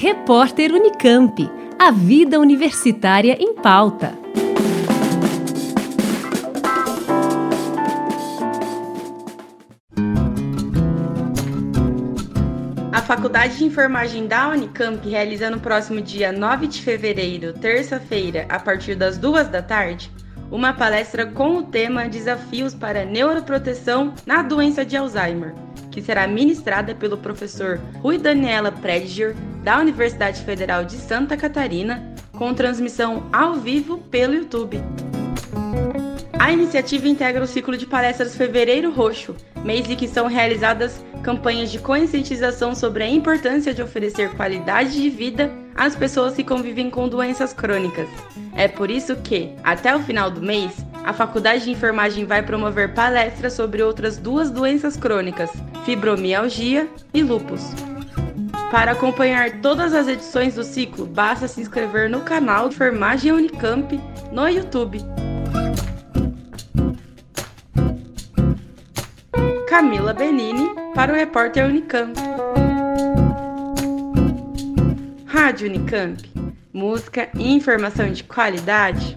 Repórter Unicamp. A vida universitária em pauta. A Faculdade de Enfermagem da Unicamp realiza no próximo dia 9 de fevereiro, terça-feira, a partir das duas da tarde, uma palestra com o tema Desafios para Neuroproteção na Doença de Alzheimer, que será ministrada pelo professor Rui Daniela Prediger, da Universidade Federal de Santa Catarina, com transmissão ao vivo pelo YouTube. A iniciativa integra o ciclo de palestras Fevereiro Roxo, mês em que são realizadas campanhas de conscientização sobre a importância de oferecer qualidade de vida às pessoas que convivem com doenças crônicas. É por isso que, até o final do mês, a Faculdade de Enfermagem vai promover palestras sobre outras duas doenças crônicas, fibromialgia e lúpus. Para acompanhar todas as edições do ciclo, basta se inscrever no canal Enfermagem Unicamp no YouTube. Camila Benini para o repórter Unicamp. Rádio Unicamp. Música e informação de qualidade.